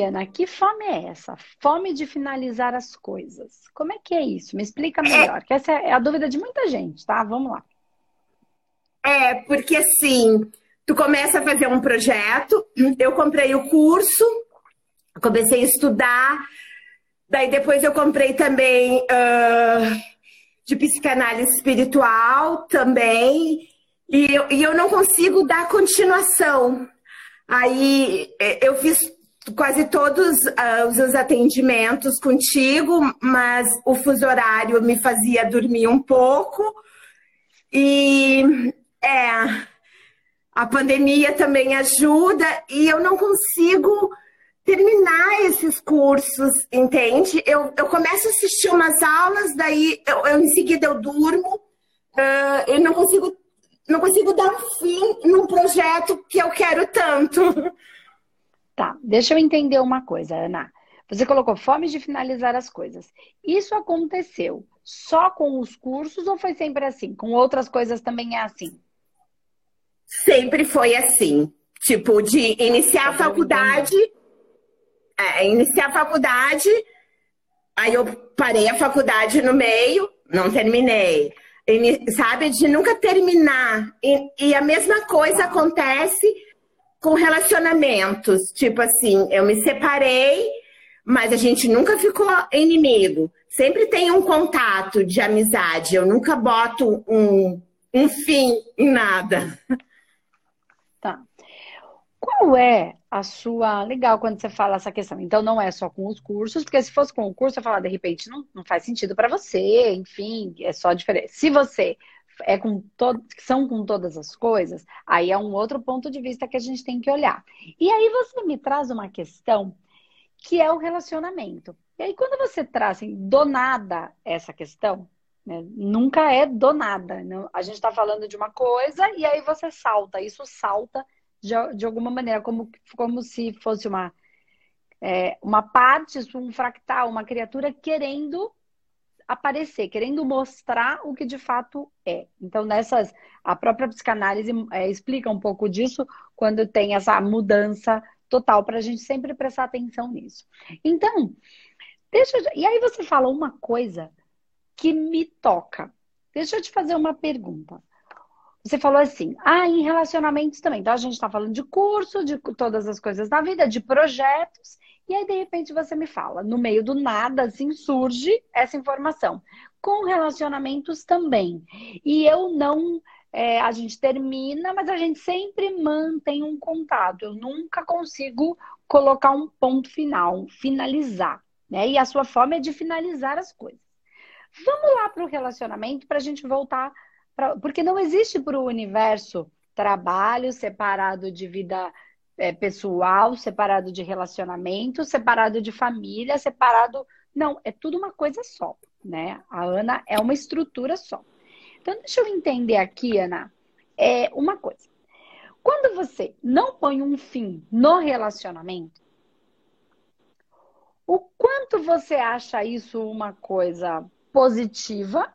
aí, Ana, que fome é essa? Fome de finalizar as coisas. Como é que é isso? Me explica melhor, que essa é a dúvida de muita gente, tá? Vamos lá. É, porque assim, tu começa a fazer um projeto, eu comprei o curso, comecei a estudar, daí depois eu comprei também uh, de psicanálise espiritual também, e eu, e eu não consigo dar continuação. Aí é, eu fiz quase todos uh, os atendimentos contigo, mas o fuso horário me fazia dormir um pouco. E é, a pandemia também ajuda e eu não consigo terminar esses cursos, entende? Eu, eu começo a assistir umas aulas, daí eu, eu em seguida eu durmo, uh, eu não consigo não consigo dar um fim num projeto que eu quero tanto. Tá, deixa eu entender uma coisa, Ana. Você colocou fome de finalizar as coisas. Isso aconteceu só com os cursos ou foi sempre assim? Com outras coisas também é assim? Sempre foi assim. Tipo, de iniciar a faculdade. É, iniciar a faculdade. Aí eu parei a faculdade no meio, não terminei. Sabe? De nunca terminar. E, e a mesma coisa acontece com relacionamentos. Tipo assim, eu me separei, mas a gente nunca ficou inimigo. Sempre tem um contato de amizade. Eu nunca boto um, um fim em nada. Tá. Qual é a sua. Legal quando você fala essa questão. Então, não é só com os cursos, porque se fosse com o curso, eu falar, de repente, não, não faz sentido para você, enfim, é só diferente. Se você é com todo, são com todas as coisas, aí é um outro ponto de vista que a gente tem que olhar. E aí você me traz uma questão que é o relacionamento. E aí, quando você traz assim, do nada essa questão, né, nunca é do nada. Não, a gente está falando de uma coisa e aí você salta. Isso salta de, de alguma maneira, como, como se fosse uma, é, uma parte, um fractal, uma criatura querendo aparecer, querendo mostrar o que de fato é. Então, nessas, a própria psicanálise é, explica um pouco disso quando tem essa mudança total, para a gente sempre prestar atenção nisso. Então, deixa eu, E aí você fala uma coisa que me toca. Deixa eu te fazer uma pergunta. Você falou assim, ah, em relacionamentos também. Então, a gente está falando de curso, de todas as coisas da vida, de projetos. E aí, de repente, você me fala, no meio do nada, assim, surge essa informação. Com relacionamentos também. E eu não. É, a gente termina, mas a gente sempre mantém um contato. Eu nunca consigo colocar um ponto final, finalizar. Né? E a sua forma é de finalizar as coisas. Vamos lá para o relacionamento para a gente voltar. Pra... Porque não existe para o universo trabalho separado de vida é, pessoal, separado de relacionamento, separado de família, separado. Não, é tudo uma coisa só, né? A Ana é uma estrutura só. Então, deixa eu entender aqui, Ana, é uma coisa. Quando você não põe um fim no relacionamento, o quanto você acha isso uma coisa positiva,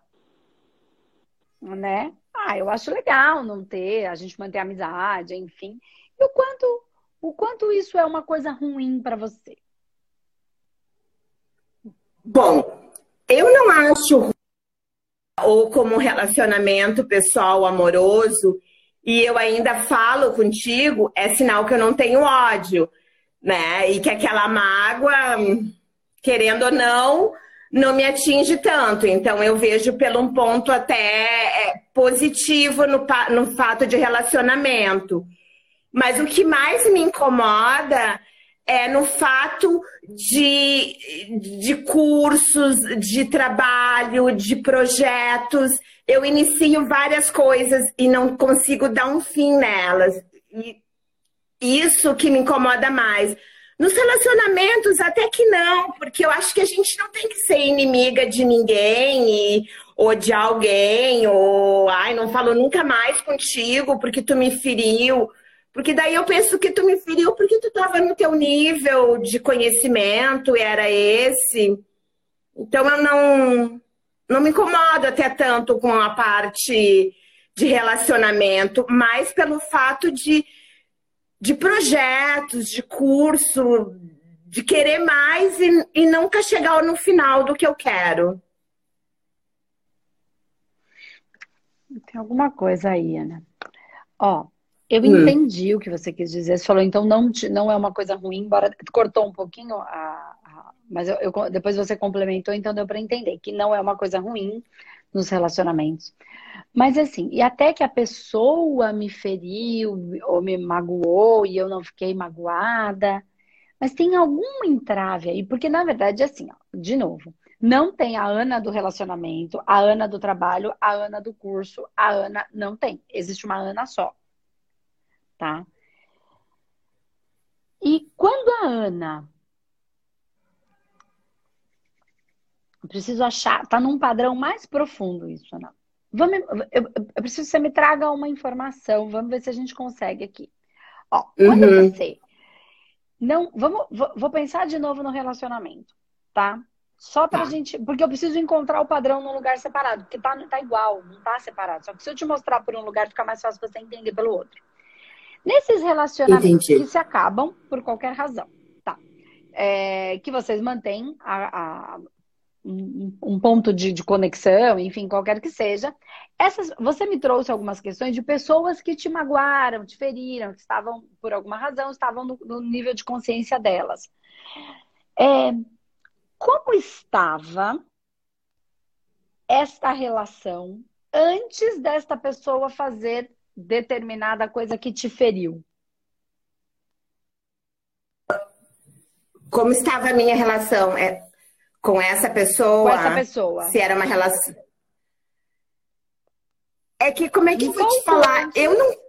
né? Ah, eu acho legal não ter, a gente manter a amizade, enfim. E o quanto o quanto isso é uma coisa ruim para você? Bom, eu não acho ou como relacionamento pessoal amoroso e eu ainda falo contigo, é sinal que eu não tenho ódio, né? E que aquela mágoa, querendo ou não, não me atinge tanto. Então eu vejo pelo um ponto até é, positivo no, no fato de relacionamento. Mas o que mais me incomoda é no fato de, de cursos, de trabalho, de projetos. Eu inicio várias coisas e não consigo dar um fim nelas. E isso que me incomoda mais. Nos relacionamentos, até que não, porque eu acho que a gente não tem que ser inimiga de ninguém e, ou de alguém, ou ai, não falo nunca mais contigo porque tu me feriu. Porque daí eu penso que tu me feriu porque tu estava no teu nível de conhecimento, era esse. Então eu não, não me incomodo até tanto com a parte de relacionamento, mais pelo fato de, de projetos, de curso, de querer mais e, e nunca chegar no final do que eu quero. Tem alguma coisa aí, Ana. Ó, eu hum. entendi o que você quis dizer. Você falou, então não, não é uma coisa ruim, embora cortou um pouquinho a, a mas eu, eu, depois você complementou, então deu para entender que não é uma coisa ruim nos relacionamentos. Mas assim, e até que a pessoa me feriu ou me magoou e eu não fiquei magoada, mas tem algum entrave aí, porque na verdade, assim, ó, de novo, não tem a Ana do relacionamento, a Ana do trabalho, a Ana do curso, a Ana não tem. Existe uma Ana só. Tá? E quando a Ana eu preciso achar, tá num padrão mais profundo isso, Ana. Vamos, eu, eu, preciso que você me traga uma informação, vamos ver se a gente consegue aqui. Ó, quando uhum. você não, vamos, vou pensar de novo no relacionamento, tá? Só pra tá. gente. Porque eu preciso encontrar o padrão num lugar separado. Porque tá, tá igual, não tá separado. Só que se eu te mostrar por um lugar, fica mais fácil você entender pelo outro. Nesses relacionamentos Entendi. que se acabam por qualquer razão, tá? É, que vocês mantêm a, a, um, ponto de, de, conexão, enfim, qualquer que seja. Essas, você me trouxe algumas questões de pessoas que te magoaram, te feriram, que estavam, por alguma razão, estavam no, no nível de consciência delas. É, como estava esta relação antes desta pessoa fazer determinada coisa que te feriu? Como estava a minha relação é, com essa pessoa? Com essa pessoa. Se era uma relação. É que, como é que eu vou te falar? Eu não.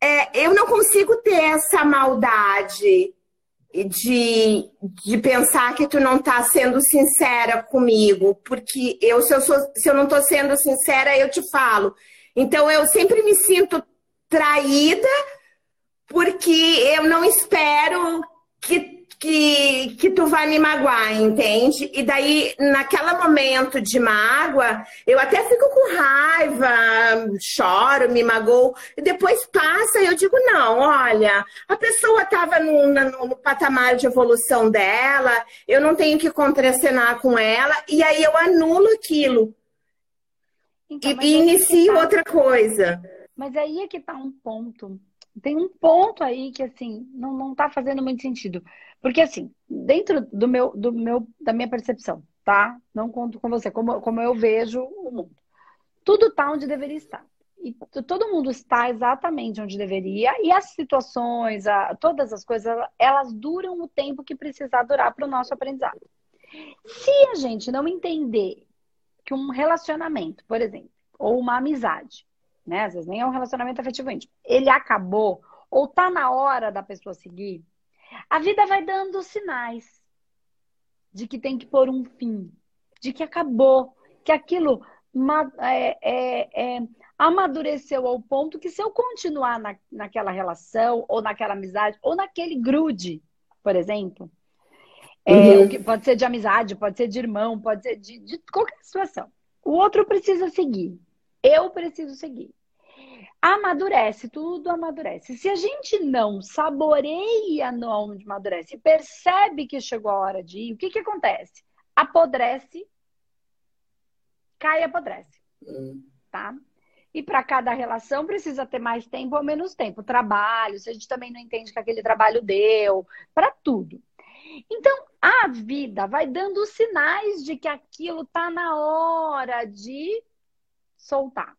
É, eu não consigo ter essa maldade de, de pensar que tu não tá sendo sincera comigo, porque eu se eu, sou, se eu não tô sendo sincera, eu te falo. Então eu sempre me sinto traída porque eu não espero tu vai me magoar, entende? E daí, naquele momento de mágoa, eu até fico com raiva, choro, me magoo, e depois passa e eu digo, não, olha, a pessoa estava no, no, no, patamar de evolução dela, eu não tenho que contracenar com ela, e aí eu anulo aquilo. Então, e, e inicio tá... outra coisa. Mas aí é que tá um ponto. Tem um ponto aí que, assim, não, não tá fazendo muito sentido. Porque assim, dentro do meu, do meu, da minha percepção, tá? Não conto com você, como, como eu vejo o mundo. Tudo está onde deveria estar. E todo mundo está exatamente onde deveria, e as situações, a, todas as coisas, elas duram o tempo que precisar durar para o nosso aprendizado. Se a gente não entender que um relacionamento, por exemplo, ou uma amizade, né? Às vezes nem é um relacionamento afetivo íntimo, ele acabou, ou tá na hora da pessoa seguir, a vida vai dando sinais de que tem que pôr um fim, de que acabou, que aquilo é, é, é, amadureceu ao ponto que se eu continuar na, naquela relação, ou naquela amizade, ou naquele grude, por exemplo, é, uhum. pode ser de amizade, pode ser de irmão, pode ser de, de qualquer situação. O outro precisa seguir. Eu preciso seguir amadurece, tudo amadurece. Se a gente não saboreia onde amadurece, percebe que chegou a hora de ir, o que, que acontece? Apodrece, cai e apodrece. Tá? E para cada relação precisa ter mais tempo ou menos tempo. Trabalho, se a gente também não entende que aquele trabalho deu, para tudo. Então, a vida vai dando sinais de que aquilo tá na hora de soltar.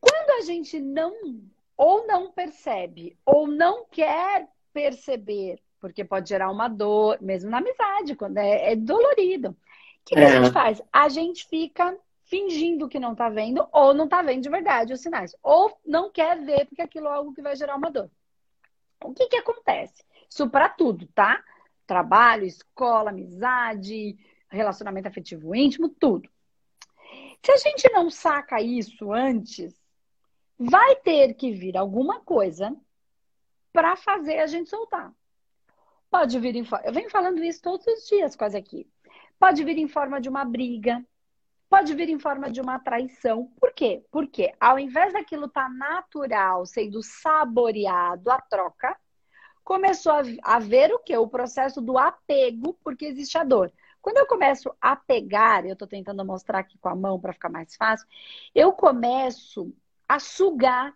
Quando a gente não ou não percebe ou não quer perceber, porque pode gerar uma dor, mesmo na amizade, quando é, é dolorido. O que, que é. a gente faz? A gente fica fingindo que não tá vendo ou não tá vendo de verdade os sinais, ou não quer ver porque aquilo é algo que vai gerar uma dor. O que que acontece? Isso para tudo, tá? Trabalho, escola, amizade, relacionamento afetivo íntimo, tudo. Se a gente não saca isso antes, vai ter que vir alguma coisa para fazer a gente soltar. Pode vir em forma. Eu venho falando isso todos os dias, quase aqui. Pode vir em forma de uma briga, pode vir em forma de uma traição. Por quê? Porque ao invés daquilo estar tá natural, sendo saboreado a troca, começou a, a ver o que? O processo do apego, porque existe a dor. Quando eu começo a pegar, eu estou tentando mostrar aqui com a mão para ficar mais fácil, eu começo a sugar.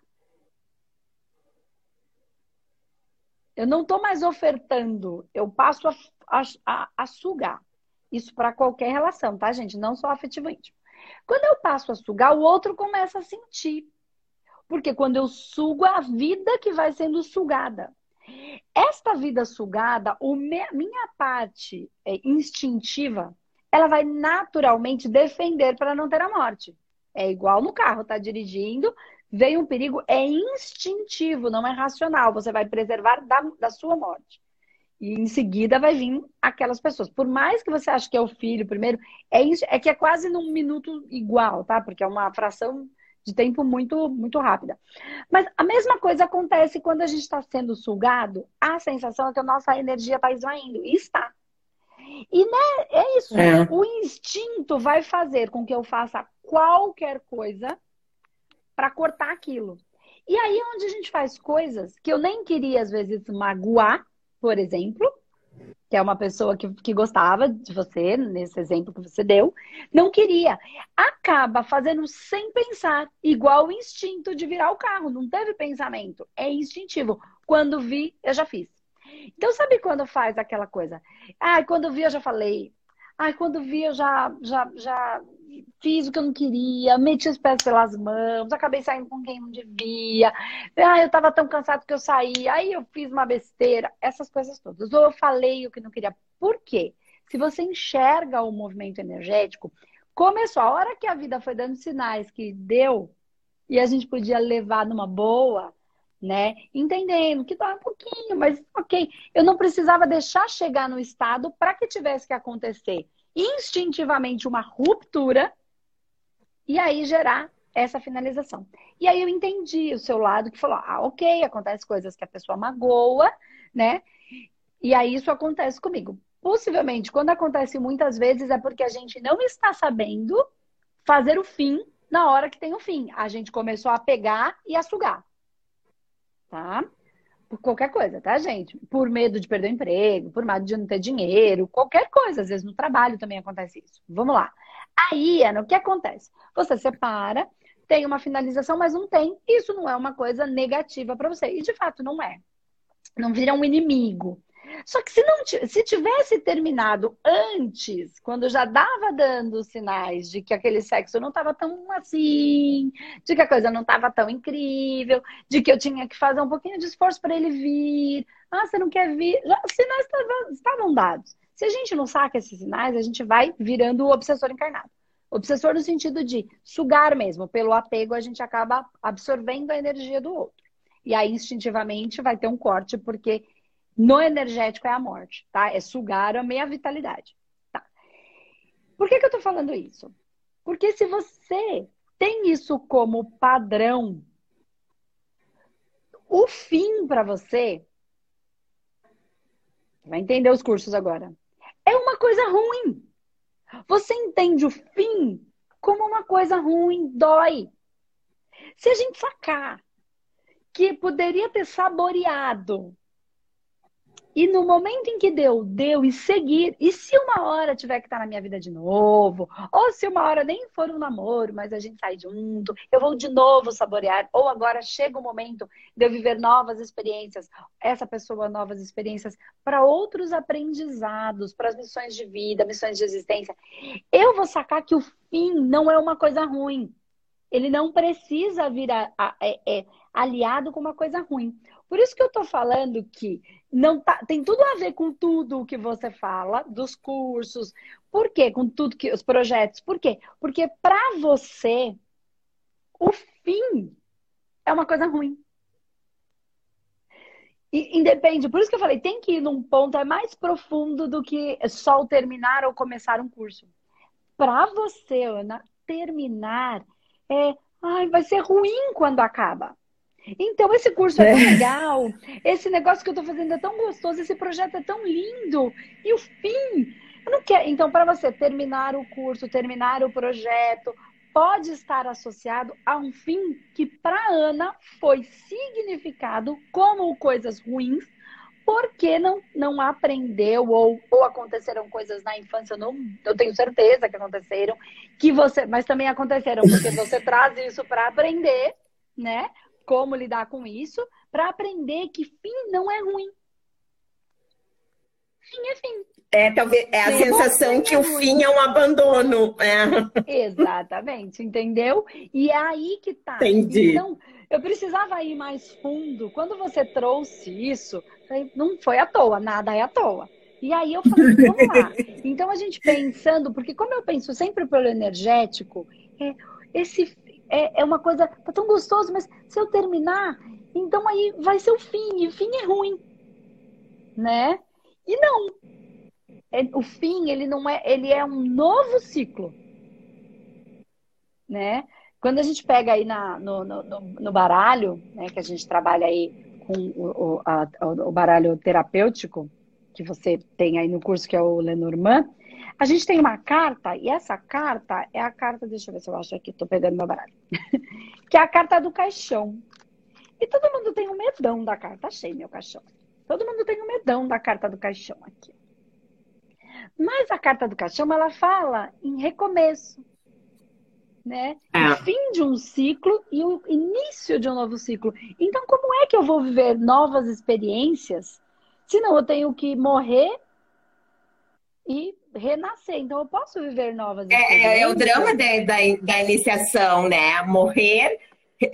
Eu não estou mais ofertando, eu passo a, a, a sugar. Isso para qualquer relação, tá, gente? Não só afetivo íntimo. Quando eu passo a sugar, o outro começa a sentir. Porque quando eu sugo, a vida que vai sendo sugada. Esta vida sugada, o minha parte é, instintiva, ela vai naturalmente defender para não ter a morte. É igual no carro, tá dirigindo, vem um perigo, é instintivo, não é racional. Você vai preservar da, da sua morte. E em seguida vai vir aquelas pessoas. Por mais que você ache que é o filho primeiro, é, é que é quase num minuto igual, tá? Porque é uma fração de tempo muito, muito rápida. Mas a mesma coisa acontece quando a gente está sendo sugado, a sensação é que a nossa energia está esvaindo. E está. E né, é isso. É. O instinto vai fazer com que eu faça qualquer coisa para cortar aquilo. E aí é onde a gente faz coisas que eu nem queria, às vezes, magoar, por exemplo, que é uma pessoa que, que gostava de você, nesse exemplo que você deu, não queria. Acaba fazendo sem pensar, igual o instinto de virar o carro. Não teve pensamento, é instintivo. Quando vi, eu já fiz. Então, sabe quando faz aquela coisa? Ah, quando vi, eu já falei. Ah, quando vi, eu já, já, já fiz o que eu não queria, meti os pés pelas mãos, acabei saindo com quem não devia. Ah, eu tava tão cansado que eu saí, aí eu fiz uma besteira, essas coisas todas. Ou eu falei o que não queria. Por quê? Se você enxerga o movimento energético, começou a hora que a vida foi dando sinais que deu e a gente podia levar numa boa, né? Entendendo que dá um pouquinho, mas ok. Eu não precisava deixar chegar no estado para que tivesse que acontecer instintivamente uma ruptura e aí gerar essa finalização. E aí eu entendi o seu lado que falou: ah, ok, acontece coisas que a pessoa magoa, né? E aí isso acontece comigo. Possivelmente, quando acontece muitas vezes, é porque a gente não está sabendo fazer o fim na hora que tem o fim. A gente começou a pegar e a sugar. Tá? Por qualquer coisa, tá, gente? Por medo de perder o emprego, por medo de não ter dinheiro, qualquer coisa. Às vezes no trabalho também acontece isso. Vamos lá. Aí, Ana, o que acontece? Você separa, tem uma finalização, mas não tem. Isso não é uma coisa negativa para você. E de fato não é. Não vira um inimigo. Só que se não se tivesse terminado antes, quando já dava dando sinais de que aquele sexo não estava tão assim, de que a coisa não estava tão incrível, de que eu tinha que fazer um pouquinho de esforço para ele vir. Ah, você não quer vir? Já, os sinais estavam dados. Se a gente não saca esses sinais, a gente vai virando o obsessor encarnado. Obsessor no sentido de sugar mesmo, pelo apego a gente acaba absorvendo a energia do outro. E aí instintivamente vai ter um corte porque no energético é a morte, tá? É sugar a meia vitalidade. Tá. Por que, que eu tô falando isso? Porque se você tem isso como padrão, o fim para você. Vai entender os cursos agora. É uma coisa ruim. Você entende o fim como uma coisa ruim, dói. Se a gente sacar que poderia ter saboreado e no momento em que deu, deu e seguir. E se uma hora tiver que estar na minha vida de novo, ou se uma hora nem for um namoro, mas a gente sai junto, eu vou de novo saborear. Ou agora chega o momento de eu viver novas experiências, essa pessoa novas experiências para outros aprendizados, para as missões de vida, missões de existência. Eu vou sacar que o fim não é uma coisa ruim. Ele não precisa vir a, a, a, é, é, aliado com uma coisa ruim. Por isso que eu estou falando que não tá, tem tudo a ver com tudo o que você fala, dos cursos. Por quê? Com tudo que os projetos. Por quê? Porque para você o fim é uma coisa ruim. E, independe, por isso que eu falei, tem que ir num ponto é mais profundo do que só o terminar ou começar um curso. Para você, Ana, terminar é, ai, vai ser ruim quando acaba. Então, esse curso é tão é. legal, esse negócio que eu estou fazendo é tão gostoso, esse projeto é tão lindo, e o fim. Eu não quero. Então, para você terminar o curso, terminar o projeto, pode estar associado a um fim que, para Ana, foi significado como coisas ruins, porque não, não aprendeu ou, ou aconteceram coisas na infância, eu, não, eu tenho certeza que aconteceram, que você, mas também aconteceram porque você traz isso para aprender, né? Como lidar com isso, para aprender que fim não é ruim. Fim é fim. É, talvez é a Sim, sensação que o fim é um abandono. É. Exatamente, entendeu? E é aí que tá. Entendi. Então, eu precisava ir mais fundo. Quando você trouxe isso, não foi à toa, nada é à toa. E aí eu falei, vamos lá. Então a gente pensando, porque como eu penso sempre pelo energético, é, esse é, é uma coisa, tá tão gostoso, mas se eu terminar, então aí vai ser o fim, e o fim é ruim, né? E não. É, o fim, ele não é, ele é um novo ciclo, né? Quando a gente pega aí na, no, no, no baralho, né, que a gente trabalha aí com o, o, a, o baralho terapêutico, que você tem aí no curso, que é o Lenormand, a gente tem uma carta, e essa carta é a carta, deixa eu ver se eu acho aqui, tô pegando meu baralho, que é a carta do caixão. E todo mundo tem um medão da carta, achei meu caixão. Todo mundo tem um medão da carta do caixão aqui. Mas a carta do caixão, ela fala em recomeço né? É. O fim de um ciclo e o início de um novo ciclo. Então, como é que eu vou viver novas experiências se não eu tenho que morrer e renascer? Então, eu posso viver novas experiências. É, é o drama de, da, da iniciação, né? Morrer,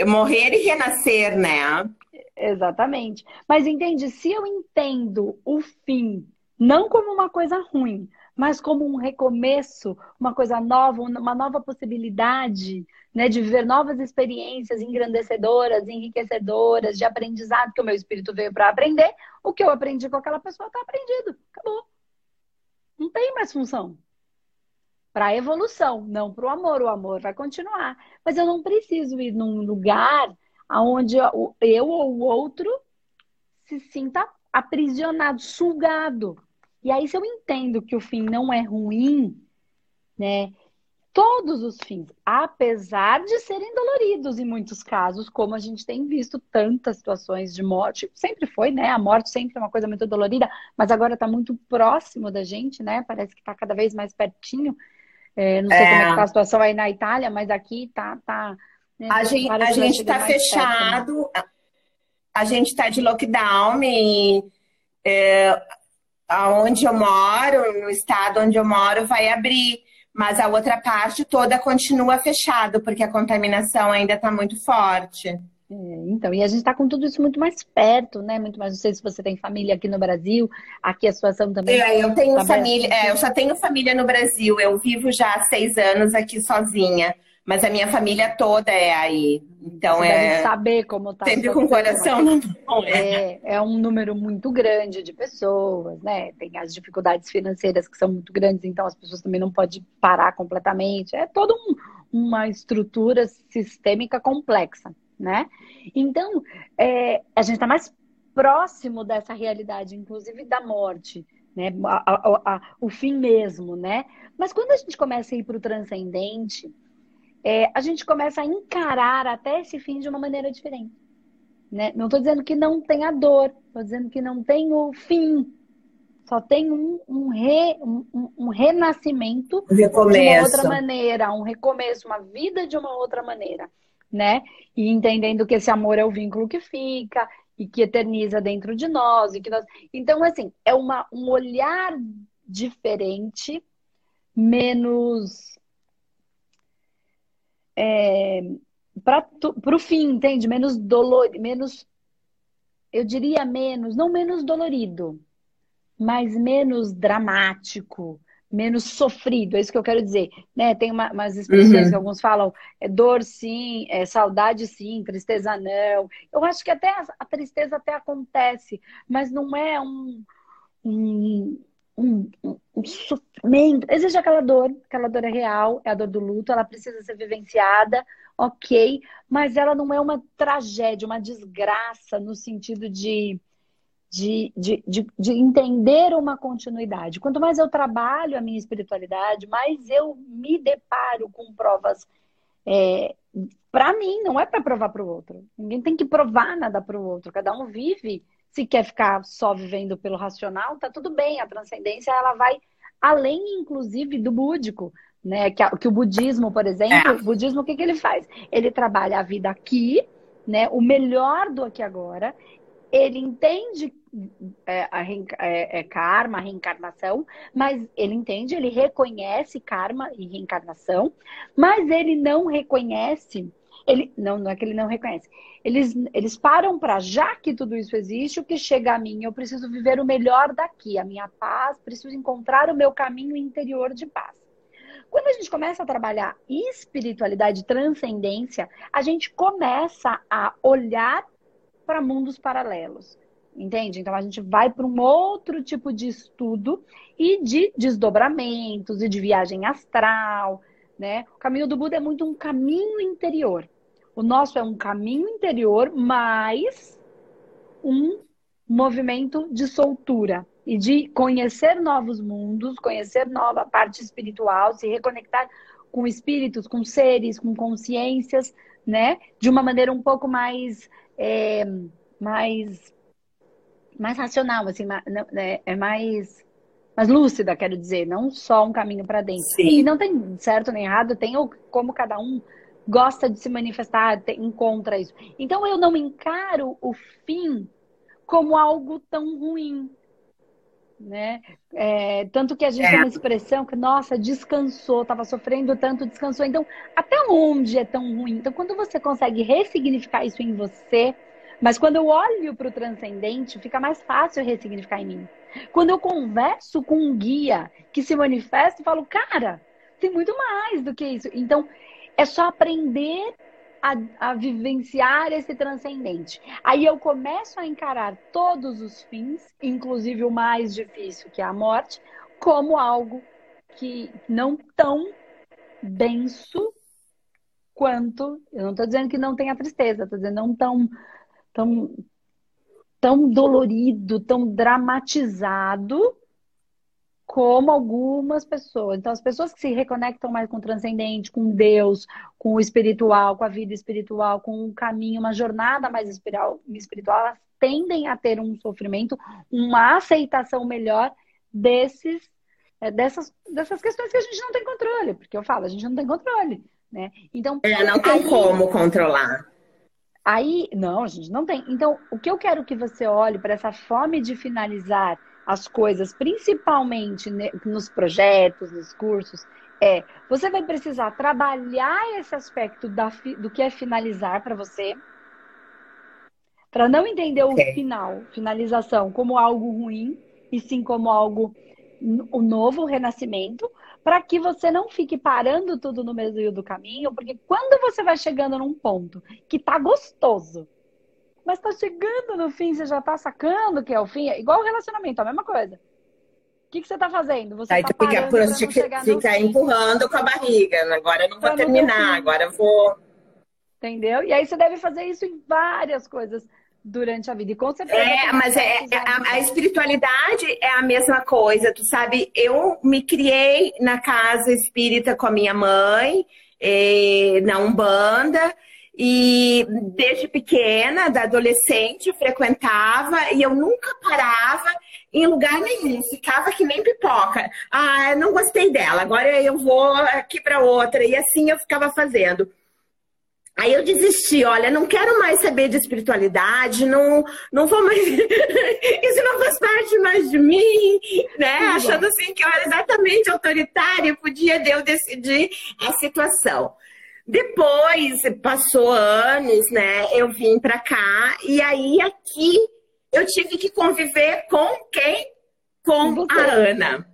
morrer e renascer, né? Exatamente. Mas entende, se eu entendo o fim não como uma coisa ruim, mas como um recomeço, uma coisa nova, uma nova possibilidade né, de viver novas experiências engrandecedoras, enriquecedoras, de aprendizado, que o meu espírito veio para aprender. O que eu aprendi com aquela pessoa está aprendido. Acabou. Não tem mais função. Para a evolução, não para o amor. O amor vai continuar. Mas eu não preciso ir num lugar onde eu ou o outro se sinta aprisionado, sugado e aí, se eu entendo que o fim não é ruim, né? Todos os fins, apesar de serem doloridos em muitos casos, como a gente tem visto tantas situações de morte, sempre foi, né? A morte sempre é uma coisa muito dolorida, mas agora está muito próximo da gente, né? Parece que está cada vez mais pertinho. É, não sei é. como é que tá a situação aí na Itália, mas aqui tá. tá né? A gente a gente está fechado, perto, né? a gente está de lockdown e é, aonde eu moro, no estado onde eu moro, vai abrir. Mas a outra parte toda continua fechado, porque a contaminação ainda está muito forte. É, então, e a gente está com tudo isso muito mais perto, né? Muito mais. Não sei se você tem família aqui no Brasil, aqui a situação também. É, eu tenho tá família, é, eu só tenho família no Brasil. Eu vivo já há seis anos aqui sozinha. Mas a minha família toda é aí. Então Você é. Deve saber como tá. Sempre com o coração na mão. É, é um número muito grande de pessoas, né? Tem as dificuldades financeiras que são muito grandes, então as pessoas também não podem parar completamente. É toda um, uma estrutura sistêmica complexa, né? Então, é, a gente está mais próximo dessa realidade, inclusive da morte. Né, a, a, a, o fim mesmo, né? Mas quando a gente começa a ir para o transcendente, é, a gente começa a encarar até esse fim de uma maneira diferente. Né? Não estou dizendo que não tenha dor, estou dizendo que não tem o fim. Só tem um, um, re, um, um renascimento recomeço. de uma outra maneira, um recomeço, uma vida de uma outra maneira. Né? E entendendo que esse amor é o vínculo que fica e que eterniza dentro de nós. E que nós... Então, assim, é uma, um olhar diferente, menos é, para o fim, entende? Menos dolor, menos, eu diria menos, não menos dolorido, mas menos dramático, menos sofrido, é isso que eu quero dizer. Né? Tem uma, umas expressões uhum. que alguns falam, é dor sim, é saudade sim, tristeza não. Eu acho que até a, a tristeza até acontece, mas não é um, um um, um, sofrimento. Existe aquela dor, aquela dor é real, é a dor do luto, ela precisa ser vivenciada, ok, mas ela não é uma tragédia, uma desgraça no sentido de, de, de, de, de entender uma continuidade. Quanto mais eu trabalho a minha espiritualidade, mais eu me deparo com provas. É, para mim, não é para provar para o outro. Ninguém tem que provar nada para o outro. Cada um vive Se quer ficar só vivendo pelo racional, tá tudo bem. A transcendência ela vai além, inclusive, do búdico. Né, que, que o budismo, por exemplo, é. o budismo o que, que ele faz? Ele trabalha a vida aqui, né, o melhor do aqui agora, ele entende é, a é, é karma, a reencarnação, mas ele entende, ele reconhece karma e reencarnação, mas ele não reconhece, ele não, não é que ele não reconhece. Eles, eles param para, já que tudo isso existe, o que chega a mim, eu preciso viver o melhor daqui, a minha paz, preciso encontrar o meu caminho interior de paz. Quando a gente começa a trabalhar espiritualidade, transcendência, a gente começa a olhar para mundos paralelos. Entende? Então a gente vai para um outro tipo de estudo e de desdobramentos e de viagem astral, né? O caminho do Buda é muito um caminho interior. O nosso é um caminho interior, mais um movimento de soltura e de conhecer novos mundos, conhecer nova parte espiritual, se reconectar com espíritos, com seres, com consciências, né? De uma maneira um pouco mais é, mais mais racional, assim, né, é mais mais lúcida, quero dizer, não só um caminho para dentro. Sim. E não tem certo nem errado, tem como cada um gosta de se manifestar, tem, encontra isso. Então eu não encaro o fim como algo tão ruim, né? É, tanto que a gente é. tem uma expressão que, nossa, descansou, estava sofrendo tanto, descansou. Então, até onde é tão ruim? Então, quando você consegue ressignificar isso em você, mas quando eu olho para o transcendente, fica mais fácil ressignificar em mim. Quando eu converso com um guia que se manifesta, eu falo, cara, tem muito mais do que isso. Então, é só aprender a, a, vivenciar esse transcendente. Aí eu começo a encarar todos os fins, inclusive o mais difícil, que é a morte, como algo que não tão denso quanto. Eu não estou dizendo que não tenha tristeza, estou dizendo não tão, tão, tão dolorido, tão dramatizado como algumas pessoas. Então, as pessoas que se reconectam mais com o transcendente, com Deus, com o espiritual, com a vida espiritual, com um caminho, uma jornada mais espiritual, elas tendem a ter um sofrimento, uma aceitação melhor desses, é, dessas, dessas questões que a gente não tem controle. Porque eu falo, a gente não tem controle. Né? Então, é, não tem aí, como controlar. Aí, não, a gente não tem. Então, o que eu quero que você olhe para essa fome de finalizar as coisas, principalmente nos projetos, nos cursos, é você vai precisar trabalhar esse aspecto da, do que é finalizar para você, para não entender o final, finalização, como algo ruim, e sim como algo o novo renascimento, para que você não fique parando tudo no meio do caminho, porque quando você vai chegando num ponto que tá gostoso, mas tá chegando no fim, você já tá sacando que é o fim. É igual o relacionamento, a mesma coisa. O que, que você tá fazendo? Você Aí tá tu fica, por, fica, fica empurrando com a barriga. Agora eu não vou terminar, agora eu vou. Entendeu? E aí você deve fazer isso em várias coisas durante a vida. E com certeza. É, mas é, é a, a, espiritualidade é a mesma coisa. Tu sabe, eu me criei na casa espírita com a minha mãe, eh, na Umbanda. E desde pequena, da adolescente, frequentava e eu nunca parava em lugar nenhum, ficava que nem pipoca. Ah, não gostei dela, agora eu vou aqui para outra. E assim eu ficava fazendo. Aí eu desisti, olha, não quero mais saber de espiritualidade, não, não vou mais. Isso não faz parte mais de mim, né? Achando assim que eu era exatamente autoritária, podia eu decidir a situação. Depois, passou anos, né? Eu vim para cá e aí aqui eu tive que conviver com quem? Com a Ana.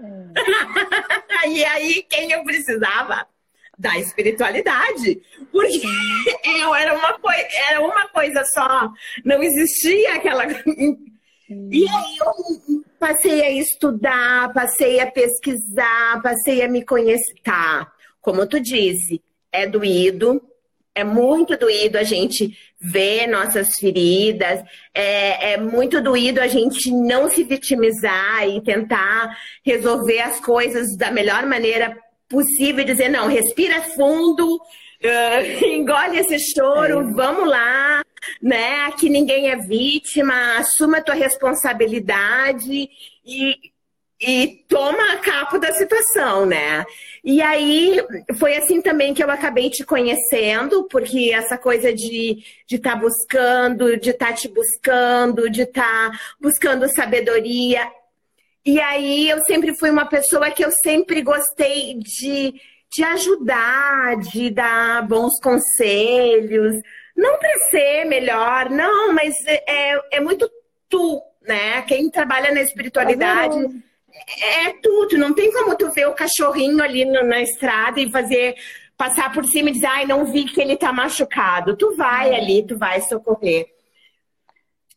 É. e aí quem eu precisava? Da espiritualidade. Porque era uma, coi era uma coisa só, não existia aquela. E aí eu passei a estudar, passei a pesquisar, passei a me conhecer. Tá, como tu disse, é doído, é muito doído a gente ver nossas feridas, é, é, muito doído a gente não se vitimizar e tentar resolver as coisas da melhor maneira possível e dizer, não, respira fundo, uh, engole esse choro, é. vamos lá, né? Aqui ninguém é vítima, assuma a tua responsabilidade e, e toma a capa da situação, né? E aí foi assim também que eu acabei te conhecendo, porque essa coisa de estar de tá buscando, de estar tá te buscando, de estar tá buscando sabedoria. E aí eu sempre fui uma pessoa que eu sempre gostei de, de ajudar, de dar bons conselhos. Não para ser melhor, não, mas é, é muito tu, né? Quem trabalha na espiritualidade é tudo. Não tem como tu ver o cachorrinho ali no, na estrada e fazer passar por cima e dizer, ai, não vi que ele tá machucado. Tu vai é. ali, tu vai socorrer.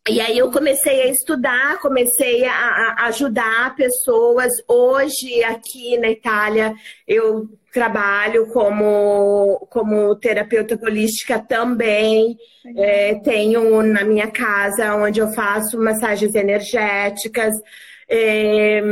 E aí eu comecei a estudar, comecei a, a, ajudar pessoas. Hoje, aqui na Itália, eu trabalho como, como terapeuta holística também. É, tenho na minha casa onde eu faço massagens energéticas. É,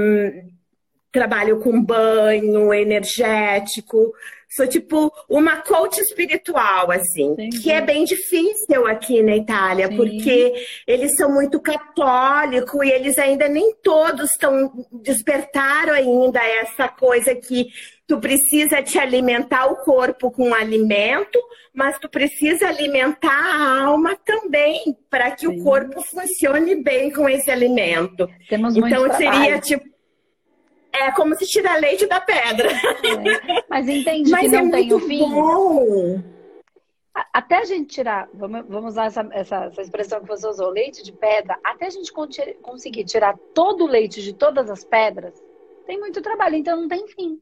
trabalho com banho energético. Sou tipo uma coach espiritual, assim, que é bem difícil aqui na Itália, Sim. porque eles são muito católicos e eles ainda nem todos estão despertaram ainda essa coisa que tu precisa te alimentar o corpo com alimento, mas tu precisa alimentar a alma também, para que Sim. o corpo funcione bem com esse alimento. Temos então seria tipo é como se tirar leite da pedra. É. Mas entende Mas que não é tem o fim? Bom. Até a gente tirar, vamos, vamos usar essa, essa, essa, expressão que você usou, leite de pedra, até a gente conseguir tirar todo o leite de todas as pedras, tem muito trabalho, então não tem fim.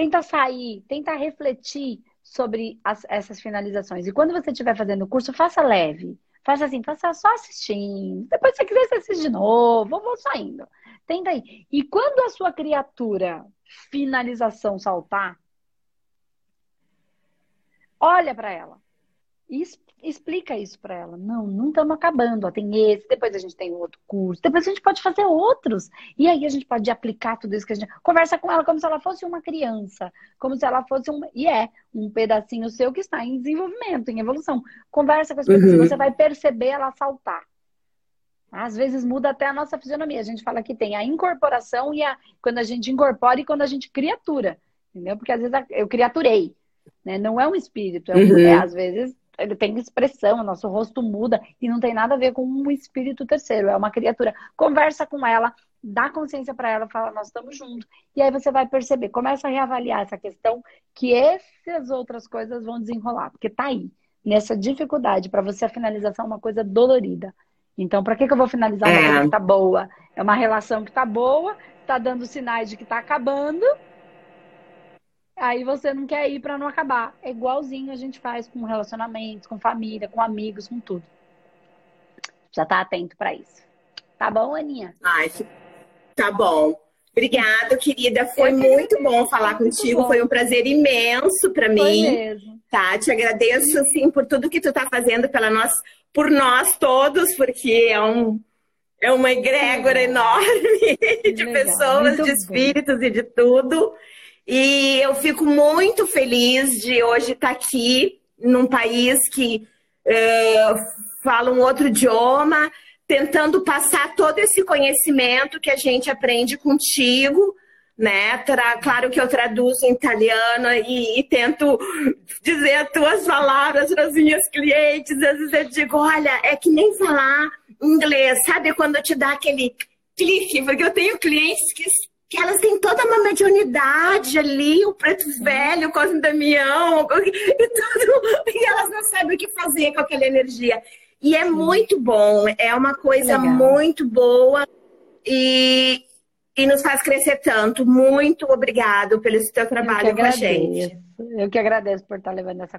Tenta sair, tenta refletir sobre as, essas finalizações. E quando você estiver fazendo o curso, faça leve. Faça assim, faça só assistindo. Depois, se você quiser, você assiste de novo, ou vou saindo. Tenta aí. E quando a sua criatura finalização saltar, olha para ela. E explica isso para ela. Não, não estamos acabando. Ó, tem esse, depois a gente tem outro curso, depois a gente pode fazer outros. E aí a gente pode aplicar tudo isso que a gente. Conversa com ela como se ela fosse uma criança, como se ela fosse um. E é, um pedacinho seu que está em desenvolvimento, em evolução. Conversa com as pessoas, uhum. você vai perceber ela saltar. Às vezes muda até a nossa fisionomia. A gente fala que tem a incorporação e a quando a gente incorpora e quando a gente criatura. Entendeu? Porque às vezes eu criaturei. Né? Não é um espírito. É, um, uhum. é, às vezes ele tem expressão, o nosso rosto muda e não tem nada a ver com um espírito terceiro, é uma criatura. Conversa com ela, dá consciência para ela, fala, nós estamos juntos. E aí você vai perceber, começa a reavaliar essa questão que essas outras coisas vão desenrolar, porque tá aí, nessa dificuldade, para você a finalização é uma coisa dolorida. Então, para que, que eu vou finalizar uma é. coisa que tá boa? É uma relação que tá boa, tá dando sinais de que tá acabando. Aí você não quer ir para não acabar. É igualzinho a gente faz com relacionamentos, com família, com amigos, com tudo. Já tá atento para isso. Tá bom, Aninha? Ai, tá bom. Obrigada, querida. Foi muito bom falar contigo. Bom. Foi um prazer imenso para mim. Mesmo. Tá, te agradeço assim por tudo que tu tá fazendo pela nossa por nós todos, porque é, um, é uma egrégora enorme de Legal, pessoas, de espíritos bem. e de tudo. E eu fico muito feliz de hoje estar aqui num país que uh, fala um outro idioma, tentando passar todo esse conhecimento que a gente aprende contigo né? Tra claro que eu traduzo em italiano e, e, tento dizer as tuas palavras para as minhas clientes. Às vezes eu digo, olha, é que nem falar inglês, sabe? Quando te dá aquele clique, porque eu tenho clientes que, que elas têm toda uma mediunidade ali, o preto velho, o Cosme Damião, e tudo, e elas não sabem o que fazer com aquela energia. E é muito bom, é uma coisa Legal. muito boa. E, e nos faz crescer tanto. Muito obrigado pelo seu trabalho com a gente. Eu que agradeço por estar levando essa